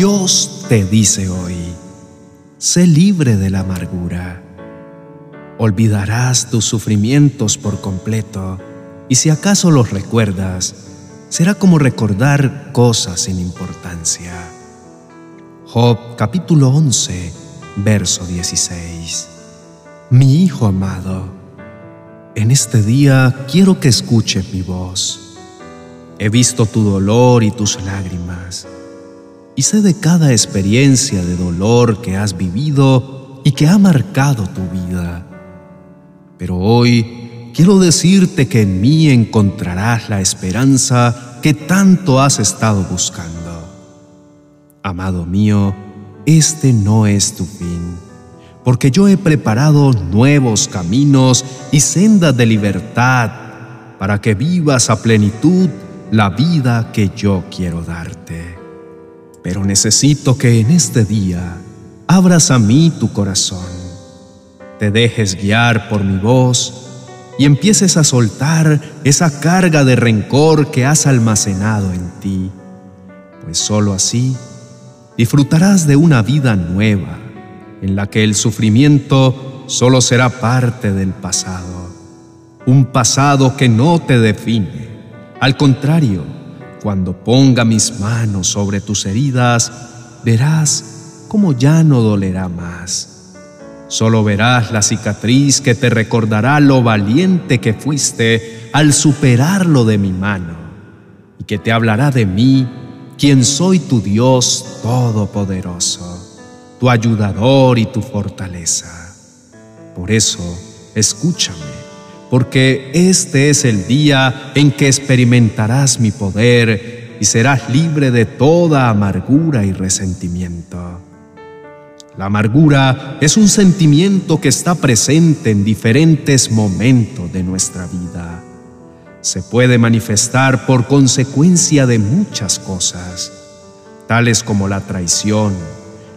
Dios te dice hoy, sé libre de la amargura. Olvidarás tus sufrimientos por completo y si acaso los recuerdas, será como recordar cosas sin importancia. Job capítulo 11, verso 16. Mi hijo amado, en este día quiero que escuches mi voz. He visto tu dolor y tus lágrimas y sé de cada experiencia de dolor que has vivido y que ha marcado tu vida. Pero hoy quiero decirte que en mí encontrarás la esperanza que tanto has estado buscando. Amado mío, este no es tu fin, porque yo he preparado nuevos caminos y sendas de libertad para que vivas a plenitud la vida que yo quiero darte. Pero necesito que en este día abras a mí tu corazón, te dejes guiar por mi voz y empieces a soltar esa carga de rencor que has almacenado en ti, pues sólo así disfrutarás de una vida nueva en la que el sufrimiento solo será parte del pasado, un pasado que no te define, al contrario, cuando ponga mis manos sobre tus heridas, verás cómo ya no dolerá más. Solo verás la cicatriz que te recordará lo valiente que fuiste al superarlo de mi mano y que te hablará de mí, quien soy tu Dios todopoderoso, tu ayudador y tu fortaleza. Por eso, escúchame porque este es el día en que experimentarás mi poder y serás libre de toda amargura y resentimiento. La amargura es un sentimiento que está presente en diferentes momentos de nuestra vida. Se puede manifestar por consecuencia de muchas cosas, tales como la traición,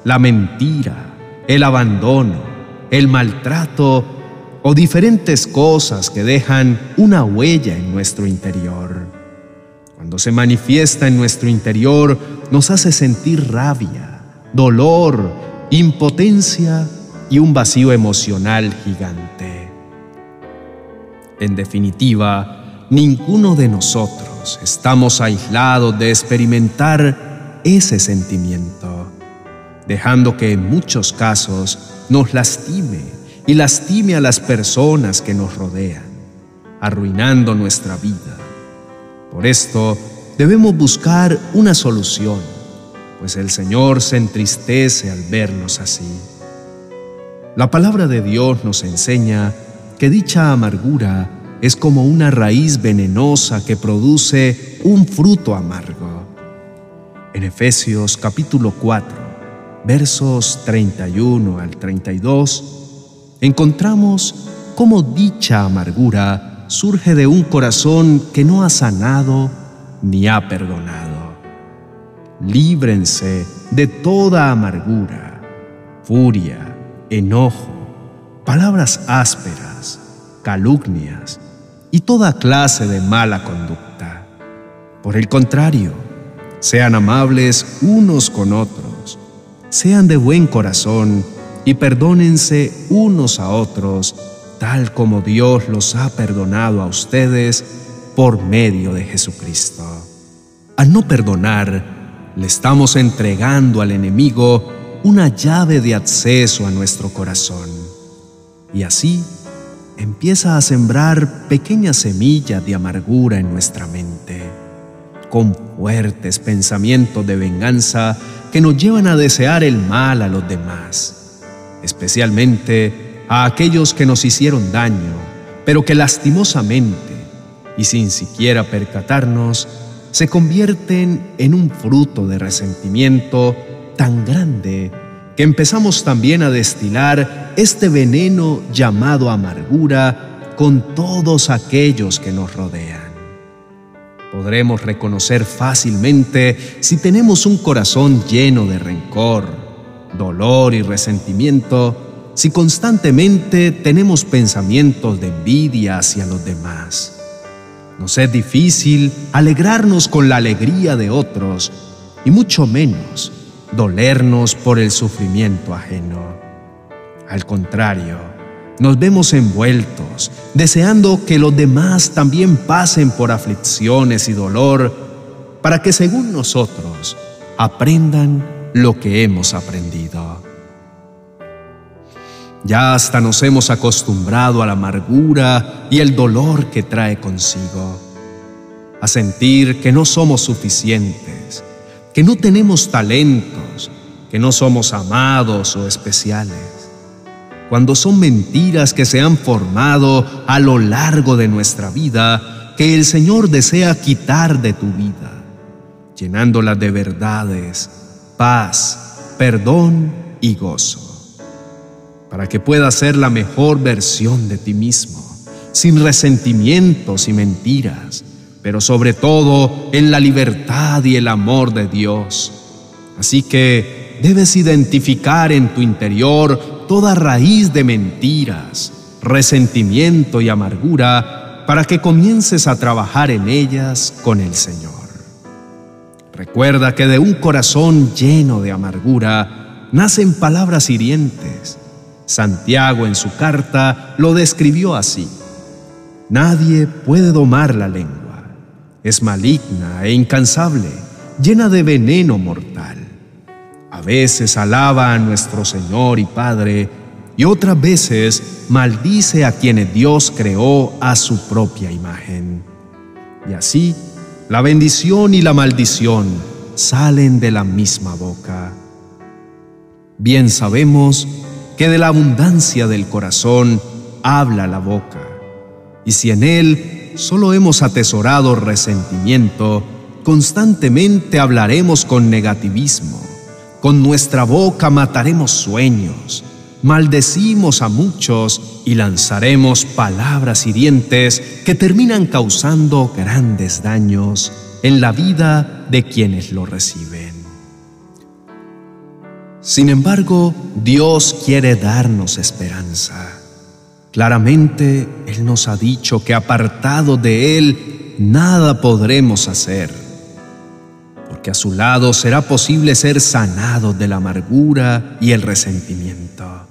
la mentira, el abandono, el maltrato o diferentes cosas que dejan una huella en nuestro interior. Cuando se manifiesta en nuestro interior, nos hace sentir rabia, dolor, impotencia y un vacío emocional gigante. En definitiva, ninguno de nosotros estamos aislados de experimentar ese sentimiento, dejando que en muchos casos nos lastime y lastime a las personas que nos rodean, arruinando nuestra vida. Por esto debemos buscar una solución, pues el Señor se entristece al vernos así. La palabra de Dios nos enseña que dicha amargura es como una raíz venenosa que produce un fruto amargo. En Efesios capítulo 4, versos 31 al 32, encontramos cómo dicha amargura surge de un corazón que no ha sanado ni ha perdonado. Líbrense de toda amargura, furia, enojo, palabras ásperas, calumnias y toda clase de mala conducta. Por el contrario, sean amables unos con otros, sean de buen corazón y perdónense unos a otros, tal como Dios los ha perdonado a ustedes por medio de Jesucristo. Al no perdonar, le estamos entregando al enemigo una llave de acceso a nuestro corazón. Y así empieza a sembrar pequeñas semillas de amargura en nuestra mente, con fuertes pensamientos de venganza que nos llevan a desear el mal a los demás especialmente a aquellos que nos hicieron daño, pero que lastimosamente y sin siquiera percatarnos, se convierten en un fruto de resentimiento tan grande que empezamos también a destilar este veneno llamado amargura con todos aquellos que nos rodean. Podremos reconocer fácilmente si tenemos un corazón lleno de rencor, dolor y resentimiento si constantemente tenemos pensamientos de envidia hacia los demás. Nos es difícil alegrarnos con la alegría de otros y mucho menos dolernos por el sufrimiento ajeno. Al contrario, nos vemos envueltos, deseando que los demás también pasen por aflicciones y dolor, para que según nosotros aprendan lo que hemos aprendido. Ya hasta nos hemos acostumbrado a la amargura y el dolor que trae consigo, a sentir que no somos suficientes, que no tenemos talentos, que no somos amados o especiales, cuando son mentiras que se han formado a lo largo de nuestra vida que el Señor desea quitar de tu vida, llenándola de verdades, paz, perdón y gozo para que puedas ser la mejor versión de ti mismo, sin resentimientos y mentiras, pero sobre todo en la libertad y el amor de Dios. Así que debes identificar en tu interior toda raíz de mentiras, resentimiento y amargura para que comiences a trabajar en ellas con el Señor. Recuerda que de un corazón lleno de amargura nacen palabras hirientes Santiago en su carta lo describió así. Nadie puede domar la lengua. Es maligna e incansable, llena de veneno mortal. A veces alaba a nuestro Señor y Padre y otras veces maldice a quienes Dios creó a su propia imagen. Y así, la bendición y la maldición salen de la misma boca. Bien sabemos que de la abundancia del corazón habla la boca. Y si en él solo hemos atesorado resentimiento, constantemente hablaremos con negativismo. Con nuestra boca mataremos sueños, maldecimos a muchos y lanzaremos palabras hirientes que terminan causando grandes daños en la vida de quienes lo reciben. Sin embargo, Dios quiere darnos esperanza. Claramente, Él nos ha dicho que apartado de Él, nada podremos hacer, porque a su lado será posible ser sanado de la amargura y el resentimiento,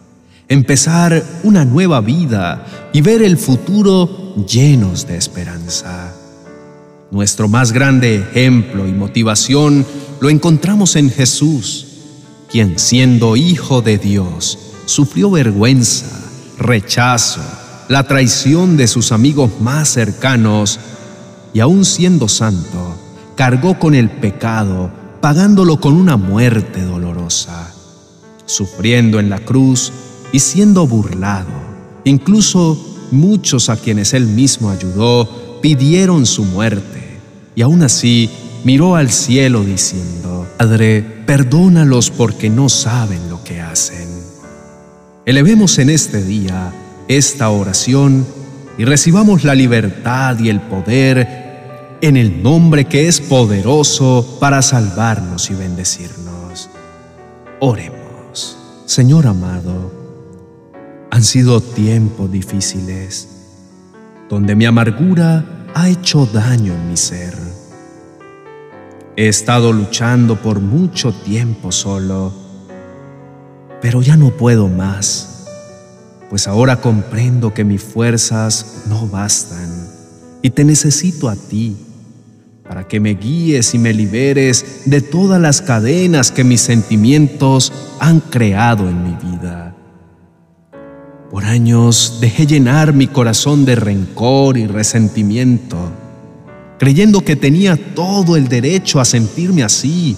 empezar una nueva vida y ver el futuro llenos de esperanza. Nuestro más grande ejemplo y motivación lo encontramos en Jesús quien siendo hijo de Dios sufrió vergüenza, rechazo, la traición de sus amigos más cercanos y aún siendo santo, cargó con el pecado, pagándolo con una muerte dolorosa, sufriendo en la cruz y siendo burlado. Incluso muchos a quienes él mismo ayudó pidieron su muerte y aún así miró al cielo diciendo, Padre, perdónalos porque no saben lo que hacen. Elevemos en este día esta oración y recibamos la libertad y el poder en el nombre que es poderoso para salvarnos y bendecirnos. Oremos. Señor amado, han sido tiempos difíciles donde mi amargura ha hecho daño en mi ser He estado luchando por mucho tiempo solo, pero ya no puedo más, pues ahora comprendo que mis fuerzas no bastan y te necesito a ti para que me guíes y me liberes de todas las cadenas que mis sentimientos han creado en mi vida. Por años dejé llenar mi corazón de rencor y resentimiento creyendo que tenía todo el derecho a sentirme así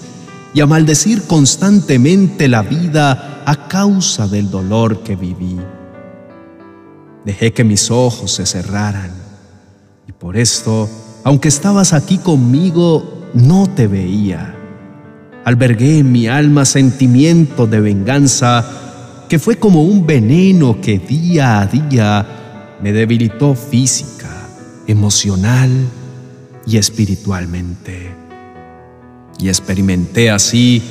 y a maldecir constantemente la vida a causa del dolor que viví. Dejé que mis ojos se cerraran y por esto, aunque estabas aquí conmigo, no te veía. Albergué en mi alma sentimiento de venganza que fue como un veneno que día a día me debilitó física, emocional y espiritualmente. Y experimenté así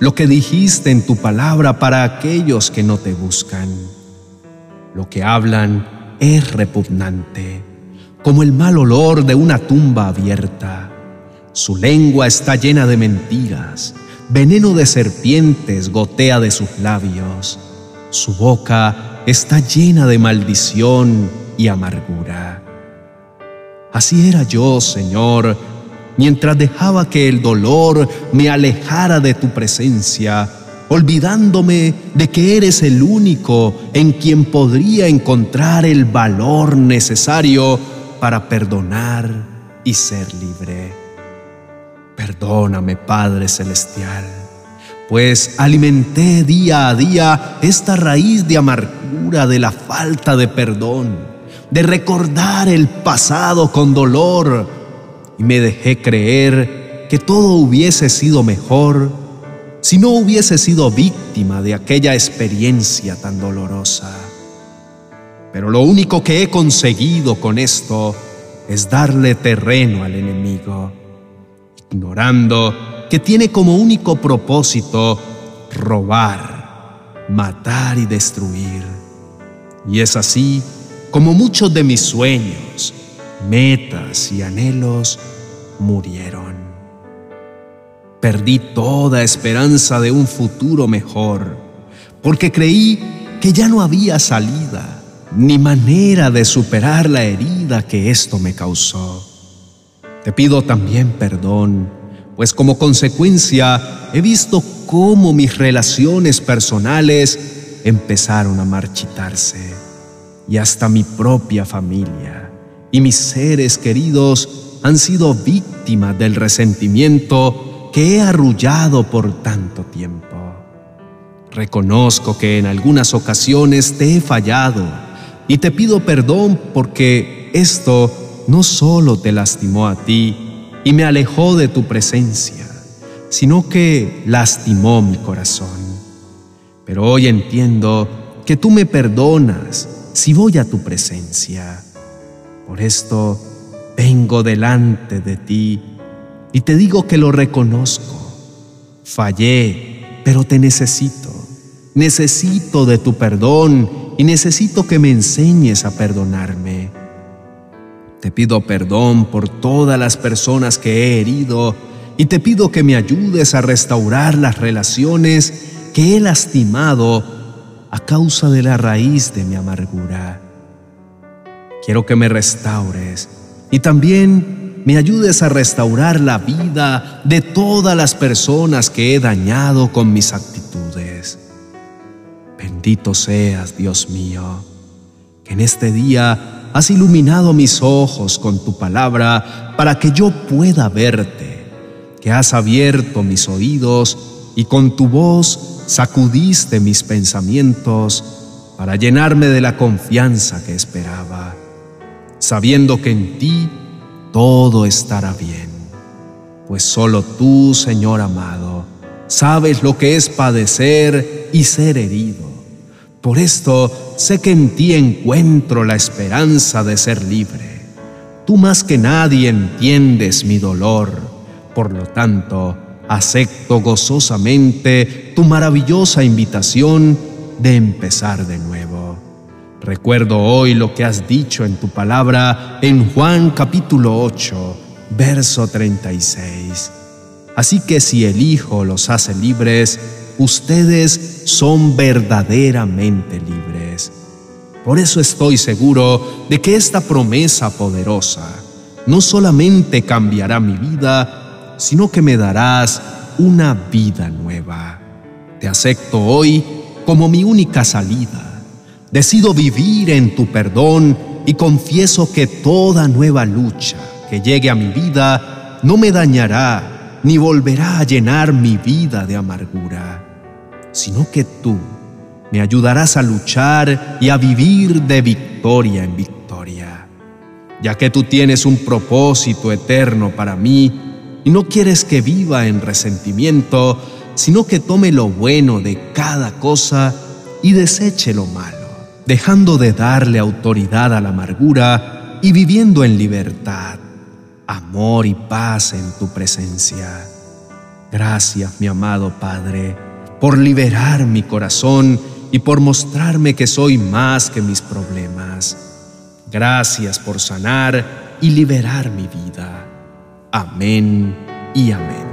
lo que dijiste en tu palabra para aquellos que no te buscan. Lo que hablan es repugnante, como el mal olor de una tumba abierta. Su lengua está llena de mentiras, veneno de serpientes gotea de sus labios. Su boca está llena de maldición y amargura. Así era yo, Señor, mientras dejaba que el dolor me alejara de tu presencia, olvidándome de que eres el único en quien podría encontrar el valor necesario para perdonar y ser libre. Perdóname, Padre Celestial, pues alimenté día a día esta raíz de amargura de la falta de perdón, de recordar el pasado con dolor, y me dejé creer que todo hubiese sido mejor si no hubiese sido víctima de aquella experiencia tan dolorosa. Pero lo único que he conseguido con esto es darle terreno al enemigo, ignorando que tiene como único propósito robar, matar y destruir. Y es así como muchos de mis sueños, metas y anhelos murieron. Perdí toda esperanza de un futuro mejor, porque creí que ya no había salida ni manera de superar la herida que esto me causó. Te pido también perdón, pues como consecuencia he visto cómo mis relaciones personales empezaron a marchitarse y hasta mi propia familia y mis seres queridos han sido víctimas del resentimiento que he arrullado por tanto tiempo. Reconozco que en algunas ocasiones te he fallado y te pido perdón porque esto no solo te lastimó a ti y me alejó de tu presencia, sino que lastimó mi corazón. Pero hoy entiendo que tú me perdonas si voy a tu presencia. Por esto vengo delante de ti y te digo que lo reconozco. Fallé, pero te necesito. Necesito de tu perdón y necesito que me enseñes a perdonarme. Te pido perdón por todas las personas que he herido y te pido que me ayudes a restaurar las relaciones que he lastimado a causa de la raíz de mi amargura. Quiero que me restaures y también me ayudes a restaurar la vida de todas las personas que he dañado con mis actitudes. Bendito seas, Dios mío, que en este día has iluminado mis ojos con tu palabra para que yo pueda verte, que has abierto mis oídos y con tu voz sacudiste mis pensamientos para llenarme de la confianza que esperaba, sabiendo que en ti todo estará bien, pues solo tú, Señor amado, sabes lo que es padecer y ser herido. Por esto sé que en ti encuentro la esperanza de ser libre. Tú más que nadie entiendes mi dolor, por lo tanto, acepto gozosamente tu maravillosa invitación de empezar de nuevo. Recuerdo hoy lo que has dicho en tu palabra en Juan capítulo 8, verso 36. Así que si el Hijo los hace libres, ustedes son verdaderamente libres. Por eso estoy seguro de que esta promesa poderosa no solamente cambiará mi vida, sino que me darás una vida nueva. Te acepto hoy como mi única salida Decido vivir en tu perdón y confieso que toda nueva lucha que llegue a mi vida no me dañará ni volverá a llenar mi vida de amargura, sino que tú me ayudarás a luchar y a vivir de victoria en victoria, ya que tú tienes un propósito eterno para mí y no quieres que viva en resentimiento, sino que tome lo bueno de cada cosa y deseche lo malo dejando de darle autoridad a la amargura y viviendo en libertad, amor y paz en tu presencia. Gracias, mi amado Padre, por liberar mi corazón y por mostrarme que soy más que mis problemas. Gracias por sanar y liberar mi vida. Amén y amén.